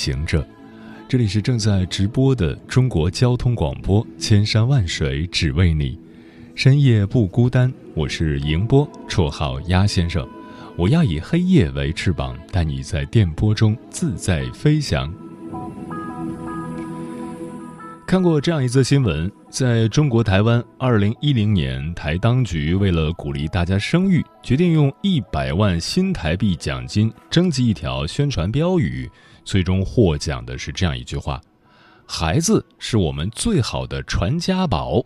行者，这里是正在直播的中国交通广播，千山万水只为你，深夜不孤单。我是迎波，绰号鸭先生。我要以黑夜为翅膀，带你在电波中自在飞翔。看过这样一则新闻，在中国台湾，二零一零年台当局为了鼓励大家生育，决定用一百万新台币奖金征集一条宣传标语，最终获奖的是这样一句话：“孩子是我们最好的传家宝。”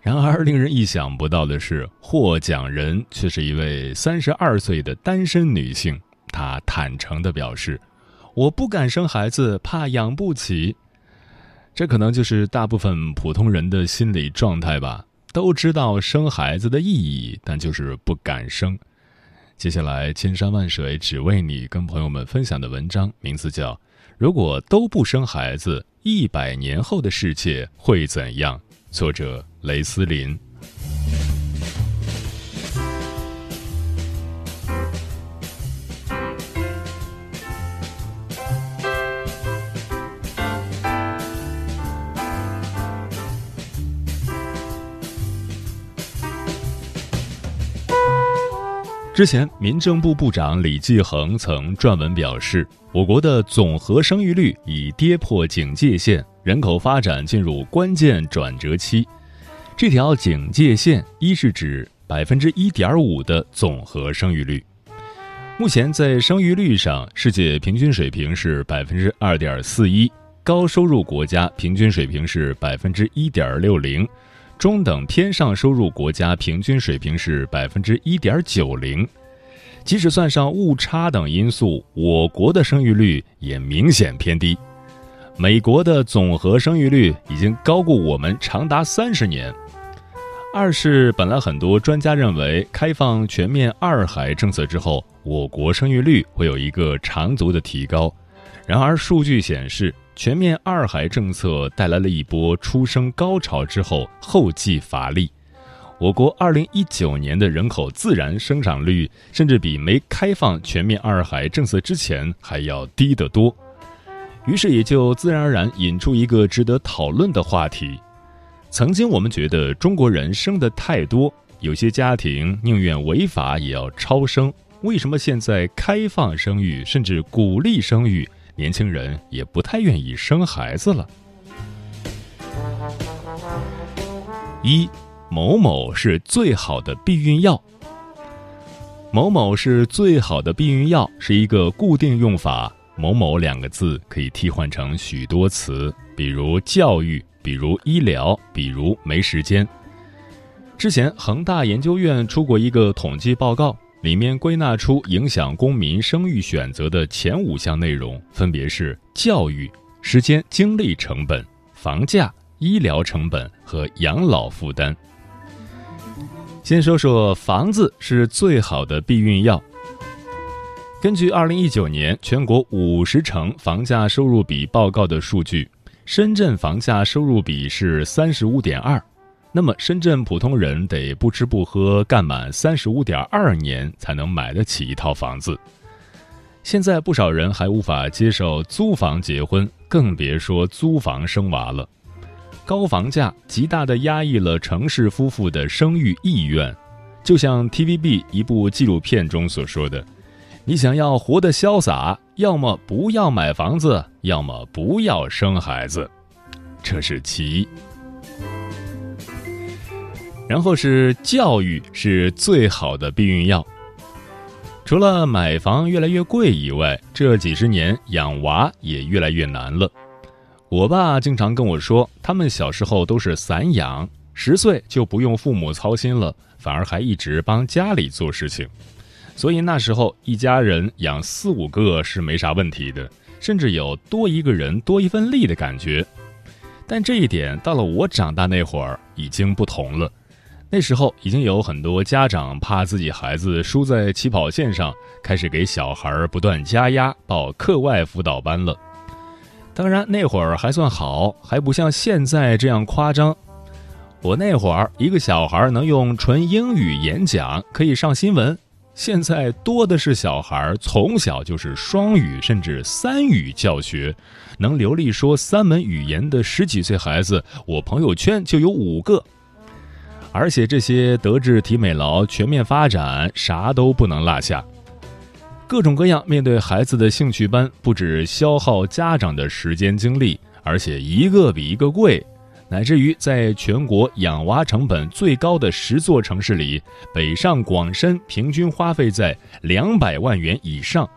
然而，令人意想不到的是，获奖人却是一位三十二岁的单身女性。她坦诚地表示：“我不敢生孩子，怕养不起。”这可能就是大部分普通人的心理状态吧。都知道生孩子的意义，但就是不敢生。接下来，千山万水只为你，跟朋友们分享的文章名字叫《如果都不生孩子，一百年后的世界会怎样》。作者雷思林。之前，民政部部长李继恒曾撰文表示，我国的总和生育率已跌破警戒线，人口发展进入关键转折期。这条警戒线一是指百分之一点五的总和生育率。目前在生育率上，世界平均水平是百分之二点四一，高收入国家平均水平是百分之一点六零。中等偏上收入国家平均水平是百分之一点九零，即使算上误差等因素，我国的生育率也明显偏低。美国的总和生育率已经高过我们长达三十年。二是本来很多专家认为，开放全面二孩政策之后，我国生育率会有一个长足的提高。然而数据显示。全面二孩政策带来了一波出生高潮之后后继乏力，我国二零一九年的人口自然生长率甚至比没开放全面二孩政策之前还要低得多，于是也就自然而然引出一个值得讨论的话题：曾经我们觉得中国人生的太多，有些家庭宁愿违法也要超生，为什么现在开放生育甚至鼓励生育？年轻人也不太愿意生孩子了。一，某某是最好的避孕药。某某是最好的避孕药是一个固定用法，某某两个字可以替换成许多词，比如教育，比如医疗，比如没时间。之前恒大研究院出过一个统计报告。里面归纳出影响公民生育选择的前五项内容，分别是教育、时间精力成本、房价、医疗成本和养老负担。先说说房子是最好的避孕药。根据二零一九年全国五十城房价收入比报告的数据，深圳房价收入比是三十五点二。那么，深圳普通人得不吃不喝干满三十五点二年才能买得起一套房子。现在不少人还无法接受租房结婚，更别说租房生娃了。高房价极大地压抑了城市夫妇的生育意愿。就像 TVB 一部纪录片中所说的：“你想要活得潇洒，要么不要买房子，要么不要生孩子。”这是其一。然后是教育是最好的避孕药。除了买房越来越贵以外，这几十年养娃也越来越难了。我爸经常跟我说，他们小时候都是散养，十岁就不用父母操心了，反而还一直帮家里做事情。所以那时候一家人养四五个是没啥问题的，甚至有多一个人多一份力的感觉。但这一点到了我长大那会儿已经不同了。那时候已经有很多家长怕自己孩子输在起跑线上，开始给小孩不断加压，报课外辅导班了。当然那会儿还算好，还不像现在这样夸张。我那会儿一个小孩能用纯英语演讲，可以上新闻。现在多的是小孩从小就是双语甚至三语教学，能流利说三门语言的十几岁孩子，我朋友圈就有五个。而且这些德智体美劳全面发展，啥都不能落下。各种各样面对孩子的兴趣班，不止消耗家长的时间精力，而且一个比一个贵。乃至于在全国养娃成本最高的十座城市里，北上广深平均花费在两百万元以上，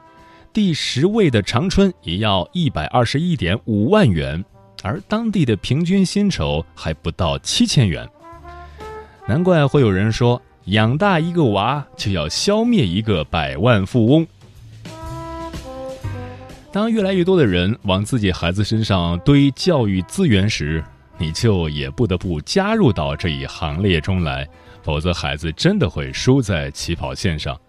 第十位的长春也要一百二十一点五万元，而当地的平均薪酬还不到七千元。难怪会有人说，养大一个娃就要消灭一个百万富翁。当越来越多的人往自己孩子身上堆教育资源时，你就也不得不加入到这一行列中来，否则孩子真的会输在起跑线上。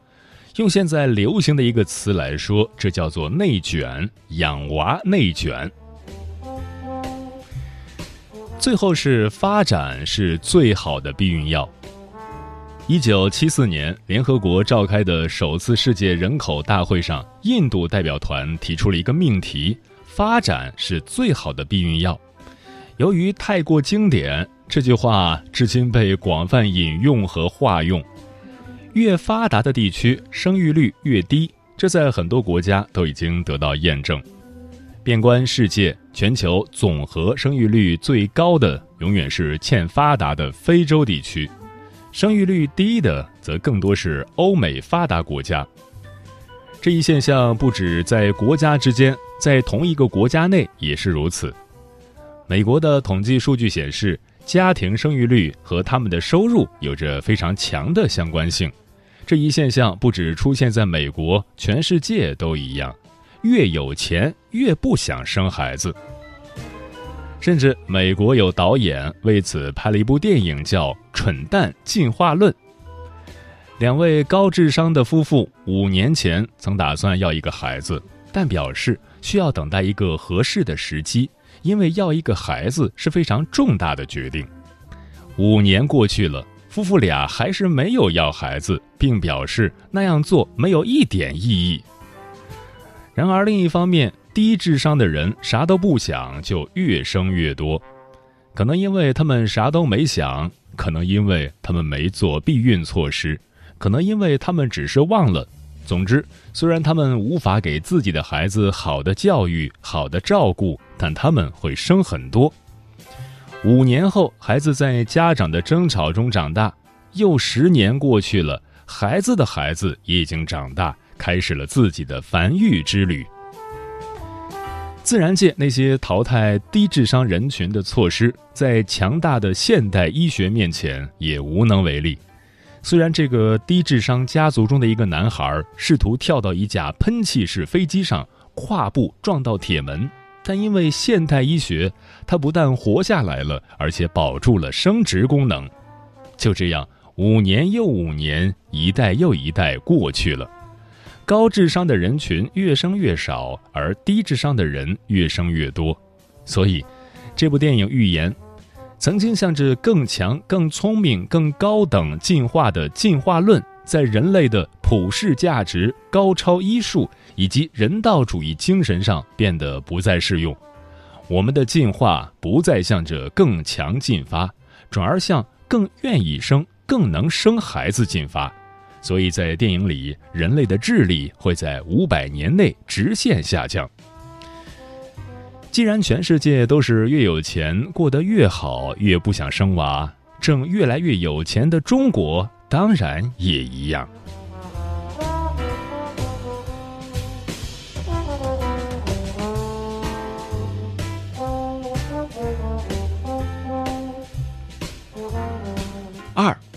用现在流行的一个词来说，这叫做内卷，养娃内卷。最后是发展是最好的避孕药。一九七四年，联合国召开的首次世界人口大会上，印度代表团提出了一个命题：发展是最好的避孕药。由于太过经典，这句话至今被广泛引用和化用。越发达的地区生育率越低，这在很多国家都已经得到验证。遍观世界，全球总和生育率最高的永远是欠发达的非洲地区，生育率低的则更多是欧美发达国家。这一现象不止在国家之间，在同一个国家内也是如此。美国的统计数据显示，家庭生育率和他们的收入有着非常强的相关性。这一现象不止出现在美国，全世界都一样。越有钱越不想生孩子，甚至美国有导演为此拍了一部电影，叫《蠢蛋进化论》。两位高智商的夫妇五年前曾打算要一个孩子，但表示需要等待一个合适的时机。因为要一个孩子是非常重大的决定。五年过去了，夫妇俩还是没有要孩子，并表示那样做没有一点意义。然而，另一方面，低智商的人啥都不想就越生越多，可能因为他们啥都没想，可能因为他们没做避孕措施，可能因为他们只是忘了。总之，虽然他们无法给自己的孩子好的教育、好的照顾，但他们会生很多。五年后，孩子在家长的争吵中长大，又十年过去了，孩子的孩子也已经长大，开始了自己的繁育之旅。自然界那些淘汰低智商人群的措施，在强大的现代医学面前也无能为力。虽然这个低智商家族中的一个男孩试图跳到一架喷气式飞机上，跨步撞到铁门，但因为现代医学，他不但活下来了，而且保住了生殖功能。就这样，五年又五年，一代又一代过去了，高智商的人群越生越少，而低智商的人越生越多。所以，这部电影预言。曾经向着更强、更聪明、更高等进化的进化论，在人类的普世价值、高超医术以及人道主义精神上变得不再适用。我们的进化不再向着更强进发，转而向更愿意生、更能生孩子进发。所以在电影里，人类的智力会在五百年内直线下降。既然全世界都是越有钱过得越好，越不想生娃，正越来越有钱的中国当然也一样。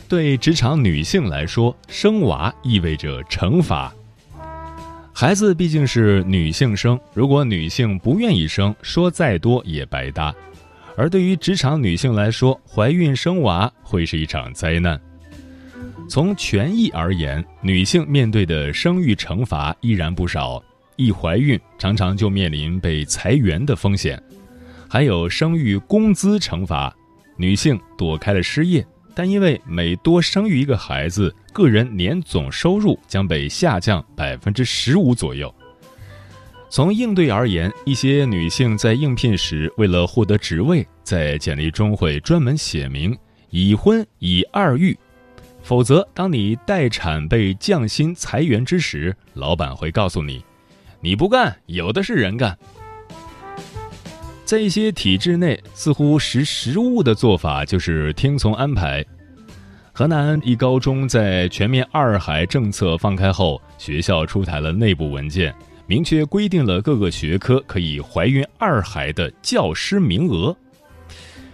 对职场女性来说，生娃意味着惩罚。孩子毕竟是女性生，如果女性不愿意生，说再多也白搭。而对于职场女性来说，怀孕生娃会是一场灾难。从权益而言，女性面对的生育惩罚依然不少。一怀孕，常常就面临被裁员的风险；还有生育工资惩罚，女性躲开了失业，但因为每多生育一个孩子，个人年总收入将被下降百分之十五左右。从应对而言，一些女性在应聘时，为了获得职位，在简历中会专门写明已婚已二育。否则，当你待产被降薪裁员之时，老板会告诉你：“你不干，有的是人干。”在一些体制内，似乎识时务的做法就是听从安排。河南一高中在全面二孩政策放开后，学校出台了内部文件，明确规定了各个学科可以怀孕二孩的教师名额。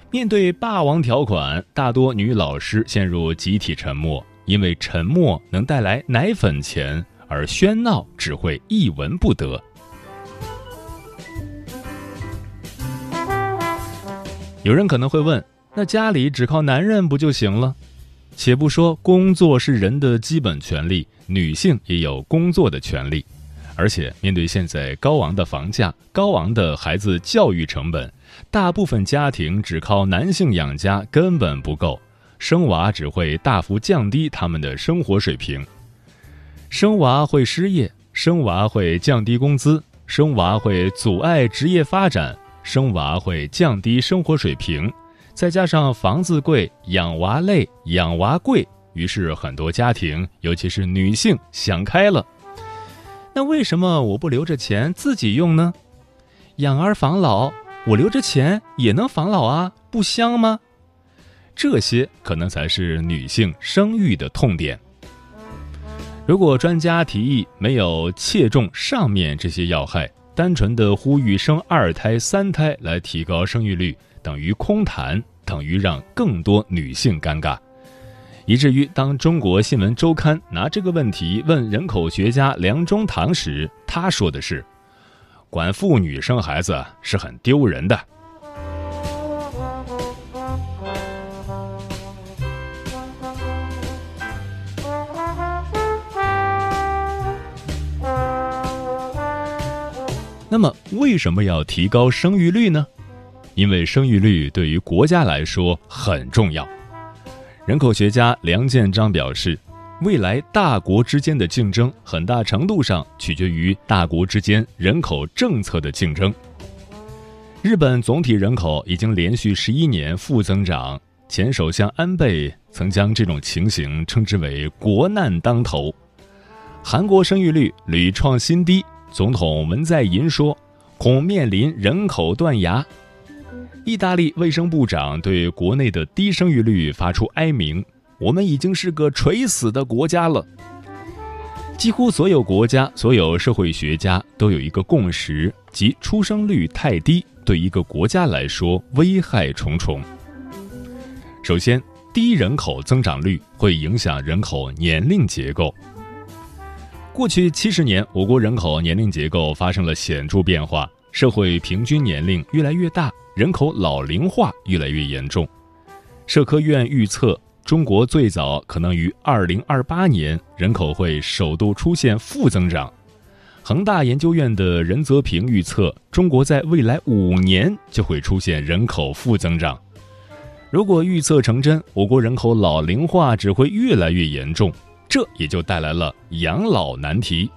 面对霸王条款，大多女老师陷入集体沉默，因为沉默能带来奶粉钱，而喧闹只会一文不得。有人可能会问：那家里只靠男人不就行了？且不说工作是人的基本权利，女性也有工作的权利。而且，面对现在高昂的房价、高昂的孩子教育成本，大部分家庭只靠男性养家根本不够，生娃只会大幅降低他们的生活水平。生娃会失业，生娃会降低工资，生娃会阻碍职业发展，生娃会降低生活水平。再加上房子贵、养娃累、养娃贵，于是很多家庭，尤其是女性想开了。那为什么我不留着钱自己用呢？养儿防老，我留着钱也能防老啊，不香吗？这些可能才是女性生育的痛点。如果专家提议没有切中上面这些要害，单纯的呼吁生二胎、三胎来提高生育率，等于空谈，等于让更多女性尴尬。以至于当中国新闻周刊拿这个问题问人口学家梁中堂时，他说的是：“管妇女生孩子是很丢人的。”那么，为什么要提高生育率呢？因为生育率对于国家来说很重要。人口学家梁建章表示，未来大国之间的竞争很大程度上取决于大国之间人口政策的竞争。日本总体人口已经连续十一年负增长，前首相安倍曾将这种情形称之为“国难当头”。韩国生育率屡创新低，总统文在寅说，恐面临人口断崖。意大利卫生部长对国内的低生育率发出哀鸣：“我们已经是个垂死的国家了。”几乎所有国家、所有社会学家都有一个共识，即出生率太低对一个国家来说危害重重。首先，低人口增长率会影响人口年龄结构。过去七十年，我国人口年龄结构发生了显著变化，社会平均年龄越来越大。人口老龄化越来越严重，社科院预测，中国最早可能于二零二八年人口会首度出现负增长。恒大研究院的任泽平预测，中国在未来五年就会出现人口负增长。如果预测成真，我国人口老龄化只会越来越严重，这也就带来了养老难题。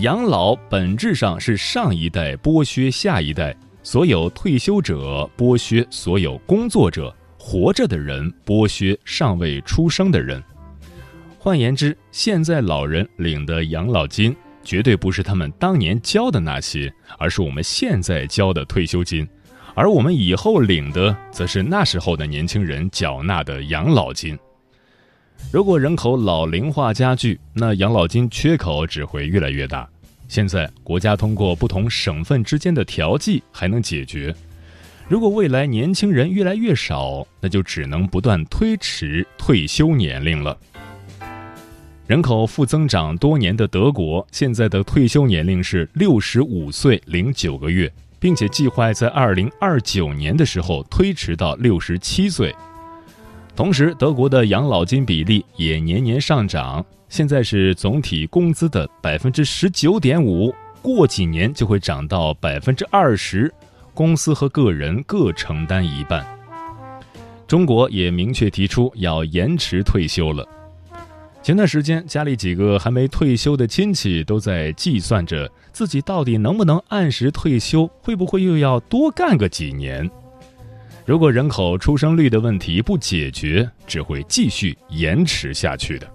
养老本质上是上一代剥削下一代。所有退休者剥削所有工作者，活着的人剥削尚未出生的人。换言之，现在老人领的养老金绝对不是他们当年交的那些，而是我们现在交的退休金，而我们以后领的则是那时候的年轻人缴纳的养老金。如果人口老龄化加剧，那养老金缺口只会越来越大。现在国家通过不同省份之间的调剂还能解决，如果未来年轻人越来越少，那就只能不断推迟退休年龄了。人口负增长多年的德国，现在的退休年龄是六十五岁零九个月，并且计划在二零二九年的时候推迟到六十七岁。同时，德国的养老金比例也年年上涨，现在是总体工资的百分之十九点五，过几年就会涨到百分之二十。公司和个人各承担一半。中国也明确提出要延迟退休了。前段时间，家里几个还没退休的亲戚都在计算着自己到底能不能按时退休，会不会又要多干个几年？如果人口出生率的问题不解决，只会继续延迟下去的。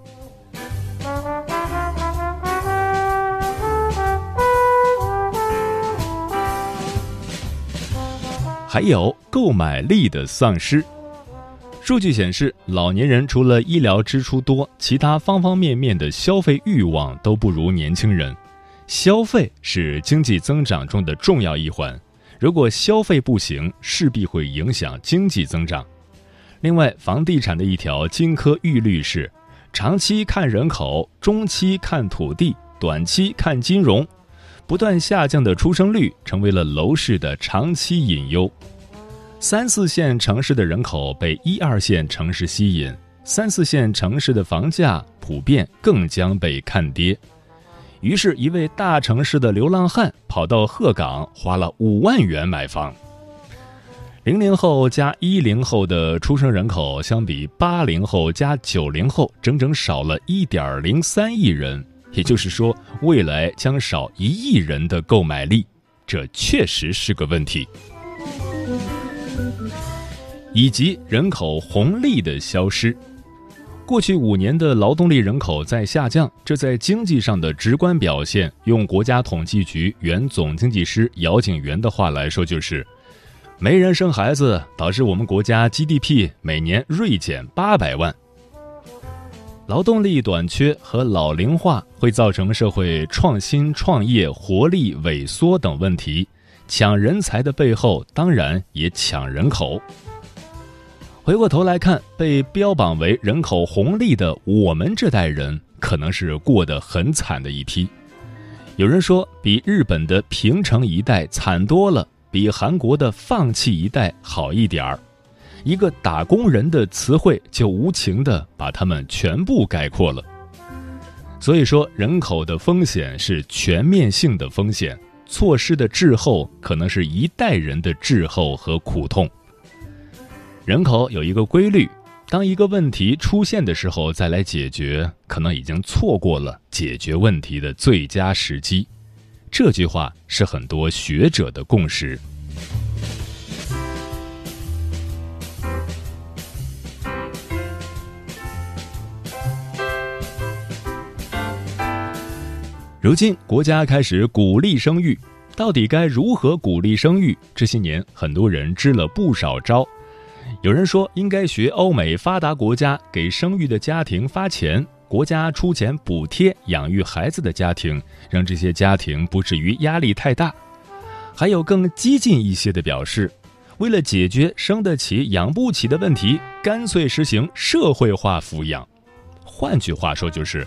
还有购买力的丧失。数据显示，老年人除了医疗支出多，其他方方面面的消费欲望都不如年轻人。消费是经济增长中的重要一环，如果消费不行，势必会影响经济增长。另外，房地产的一条金科玉律是：长期看人口，中期看土地，短期看金融。不断下降的出生率成为了楼市的长期隐忧。三四线城市的人口被一二线城市吸引，三四线城市的房价普遍更将被看跌。于是，一位大城市的流浪汉跑到鹤岗，花了五万元买房。零零后加一零后的出生人口相比八零后加九零后，整整少了一点零三亿人。也就是说，未来将少一亿人的购买力，这确实是个问题。以及人口红利的消失，过去五年的劳动力人口在下降，这在经济上的直观表现，用国家统计局原总经济师姚景元的话来说，就是没人生孩子，导致我们国家 GDP 每年锐减八百万。劳动力短缺和老龄化会造成社会创新创业活力萎缩等问题，抢人才的背后当然也抢人口。回过头来看，被标榜为人口红利的我们这代人，可能是过得很惨的一批。有人说，比日本的平成一代惨多了，比韩国的放弃一代好一点儿。一个打工人的词汇就无情的把他们全部概括了。所以说，人口的风险是全面性的风险，措施的滞后可能是一代人的滞后和苦痛。人口有一个规律，当一个问题出现的时候再来解决，可能已经错过了解决问题的最佳时机。这句话是很多学者的共识。如今，国家开始鼓励生育，到底该如何鼓励生育？这些年，很多人支了不少招。有人说，应该学欧美发达国家，给生育的家庭发钱，国家出钱补贴养育孩子的家庭，让这些家庭不至于压力太大。还有更激进一些的表示，为了解决生得起养不起的问题，干脆实行社会化抚养。换句话说，就是。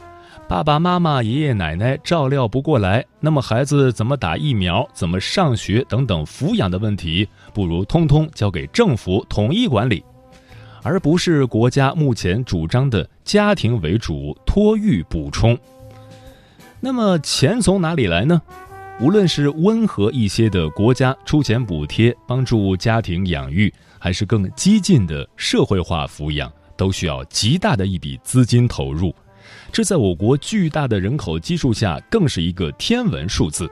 爸爸妈妈、爷爷奶奶照料不过来，那么孩子怎么打疫苗、怎么上学等等抚养的问题，不如通通交给政府统一管理，而不是国家目前主张的家庭为主、托育补充。那么钱从哪里来呢？无论是温和一些的国家出钱补贴帮助家庭养育，还是更激进的社会化抚养，都需要极大的一笔资金投入。这在我国巨大的人口基数下，更是一个天文数字。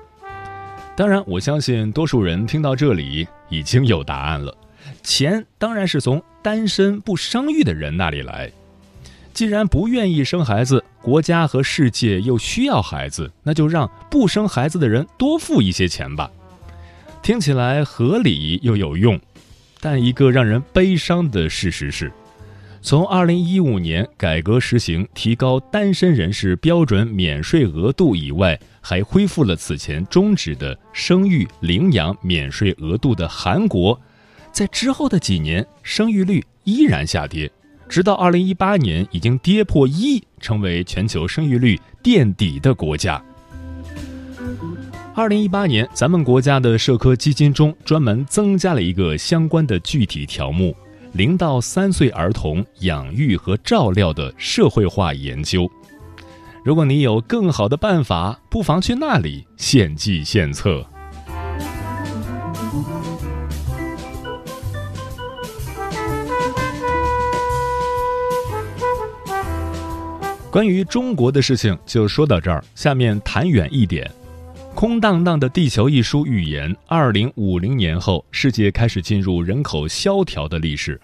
当然，我相信多数人听到这里已经有答案了：钱当然是从单身不生育的人那里来。既然不愿意生孩子，国家和世界又需要孩子，那就让不生孩子的人多付一些钱吧。听起来合理又有用，但一个让人悲伤的事实是。从二零一五年改革实行提高单身人士标准免税额度以外，还恢复了此前终止的生育领养免税额度的韩国，在之后的几年，生育率依然下跌，直到二零一八年已经跌破一，成为全球生育率垫底的国家。二零一八年，咱们国家的社科基金中专门增加了一个相关的具体条目：零到三岁儿童养育和照料的社会化研究。如果你有更好的办法，不妨去那里献计献策。关于中国的事情就说到这儿，下面谈远一点。空荡荡的地球一书预言，二零五零年后，世界开始进入人口萧条的历史。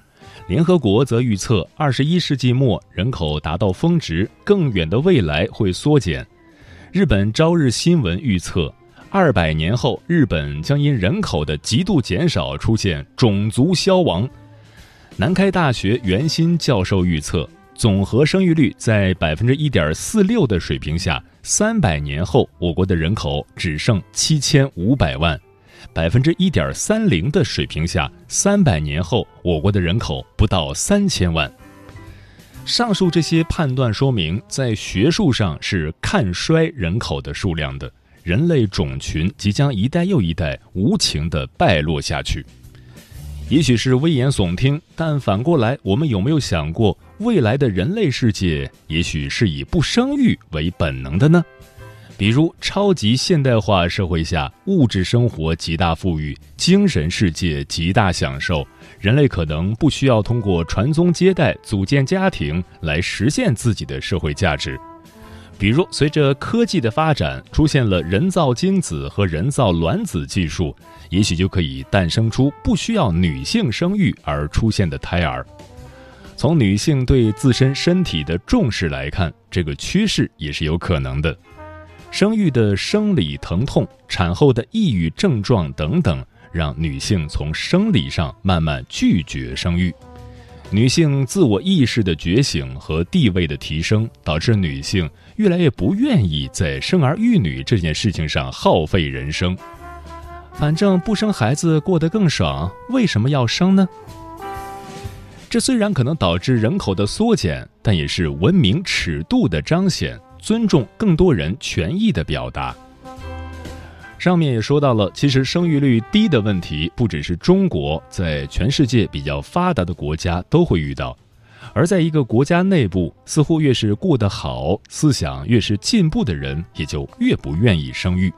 联合国则预测，二十一世纪末人口达到峰值，更远的未来会缩减。日本朝日新闻预测，二百年后，日本将因人口的极度减少出现种族消亡。南开大学袁新教授预测。总和生育率在百分之一点四六的水平下，三百年后我国的人口只剩七千五百万；百分之一点三零的水平下，三百年后我国的人口不到三千万。上述这些判断说明，在学术上是看衰人口的数量的，人类种群即将一代又一代无情的败落下去。也许是危言耸听，但反过来，我们有没有想过，未来的人类世界也许是以不生育为本能的呢？比如，超级现代化社会下，物质生活极大富裕，精神世界极大享受，人类可能不需要通过传宗接代、组建家庭来实现自己的社会价值。比如，随着科技的发展，出现了人造精子和人造卵子技术，也许就可以诞生出不需要女性生育而出现的胎儿。从女性对自身身体的重视来看，这个趋势也是有可能的。生育的生理疼痛、产后的抑郁症状等等，让女性从生理上慢慢拒绝生育。女性自我意识的觉醒和地位的提升，导致女性越来越不愿意在生儿育女这件事情上耗费人生。反正不生孩子过得更爽，为什么要生呢？这虽然可能导致人口的缩减，但也是文明尺度的彰显，尊重更多人权益的表达。上面也说到了，其实生育率低的问题不只是中国，在全世界比较发达的国家都会遇到。而在一个国家内部，似乎越是过得好、思想越是进步的人，也就越不愿意生育。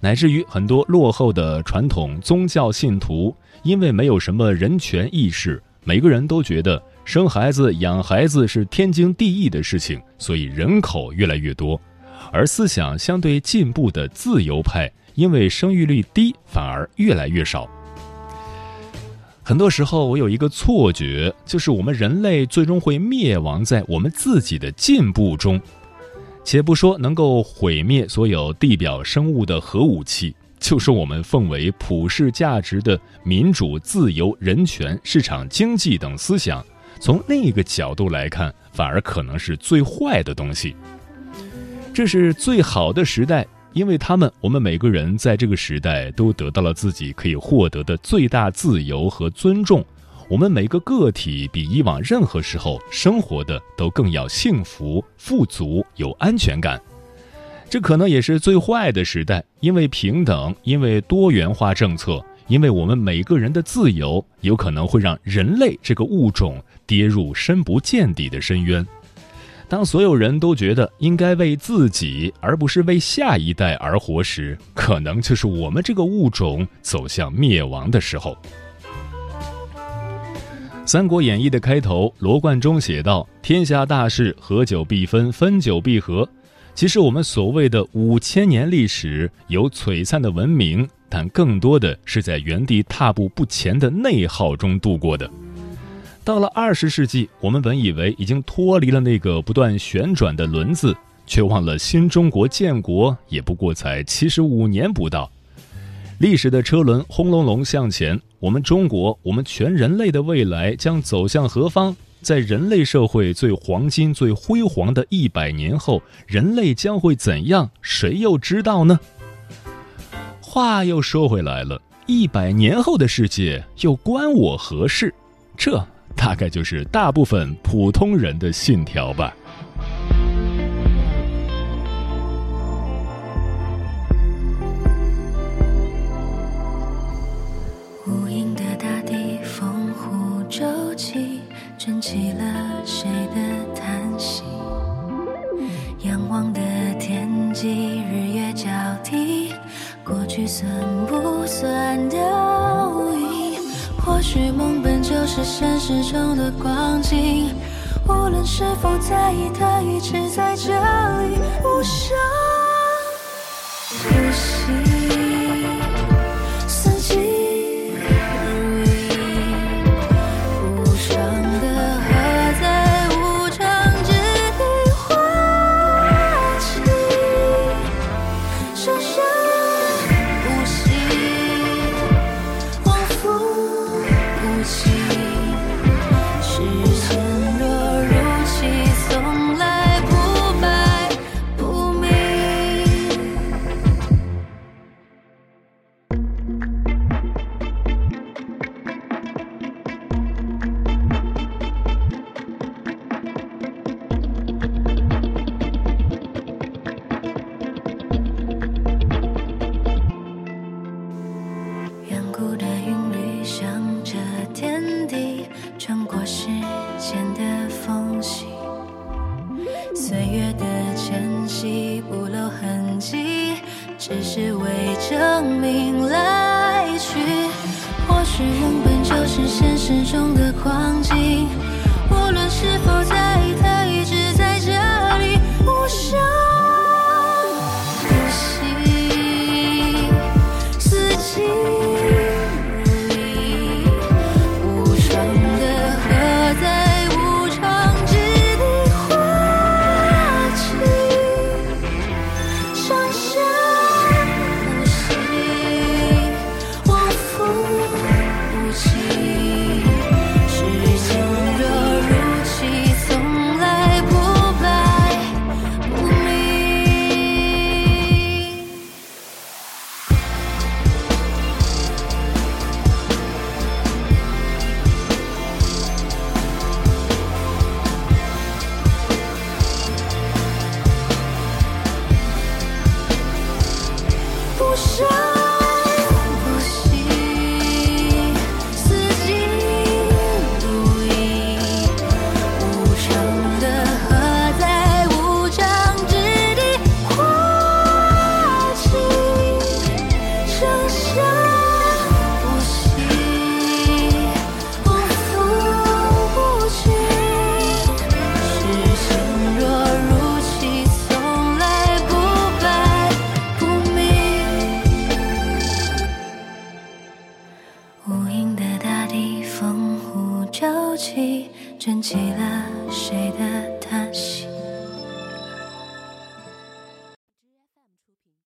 乃至于很多落后的传统宗教信徒，因为没有什么人权意识，每个人都觉得生孩子、养孩子是天经地义的事情，所以人口越来越多。而思想相对进步的自由派，因为生育率低，反而越来越少。很多时候，我有一个错觉，就是我们人类最终会灭亡在我们自己的进步中。且不说能够毁灭所有地表生物的核武器，就是我们奉为普世价值的民主、自由、人权、市场经济等思想，从另一个角度来看，反而可能是最坏的东西。这是最好的时代，因为他们，我们每个人在这个时代都得到了自己可以获得的最大自由和尊重。我们每个个体比以往任何时候生活的都更要幸福、富足、有安全感。这可能也是最坏的时代，因为平等，因为多元化政策，因为我们每个人的自由，有可能会让人类这个物种跌入深不见底的深渊。当所有人都觉得应该为自己而不是为下一代而活时，可能就是我们这个物种走向灭亡的时候。《三国演义》的开头，罗贯中写道：“天下大事，合久必分，分久必合。”其实，我们所谓的五千年历史有璀璨的文明，但更多的是在原地踏步不前的内耗中度过的。到了二十世纪，我们本以为已经脱离了那个不断旋转的轮子，却忘了新中国建国也不过才七十五年不到。历史的车轮轰隆隆向前，我们中国，我们全人类的未来将走向何方？在人类社会最黄金、最辉煌的一百年后，人类将会怎样？谁又知道呢？话又说回来了。一百年后的世界又关我何事？这大概就是大部分普通人的信条吧。算不算倒影？或许梦本就是现实中的光景。无论是否在意，它一直在这里，无声只是为证明来去。或许原本就是现实中的光景，无论是否。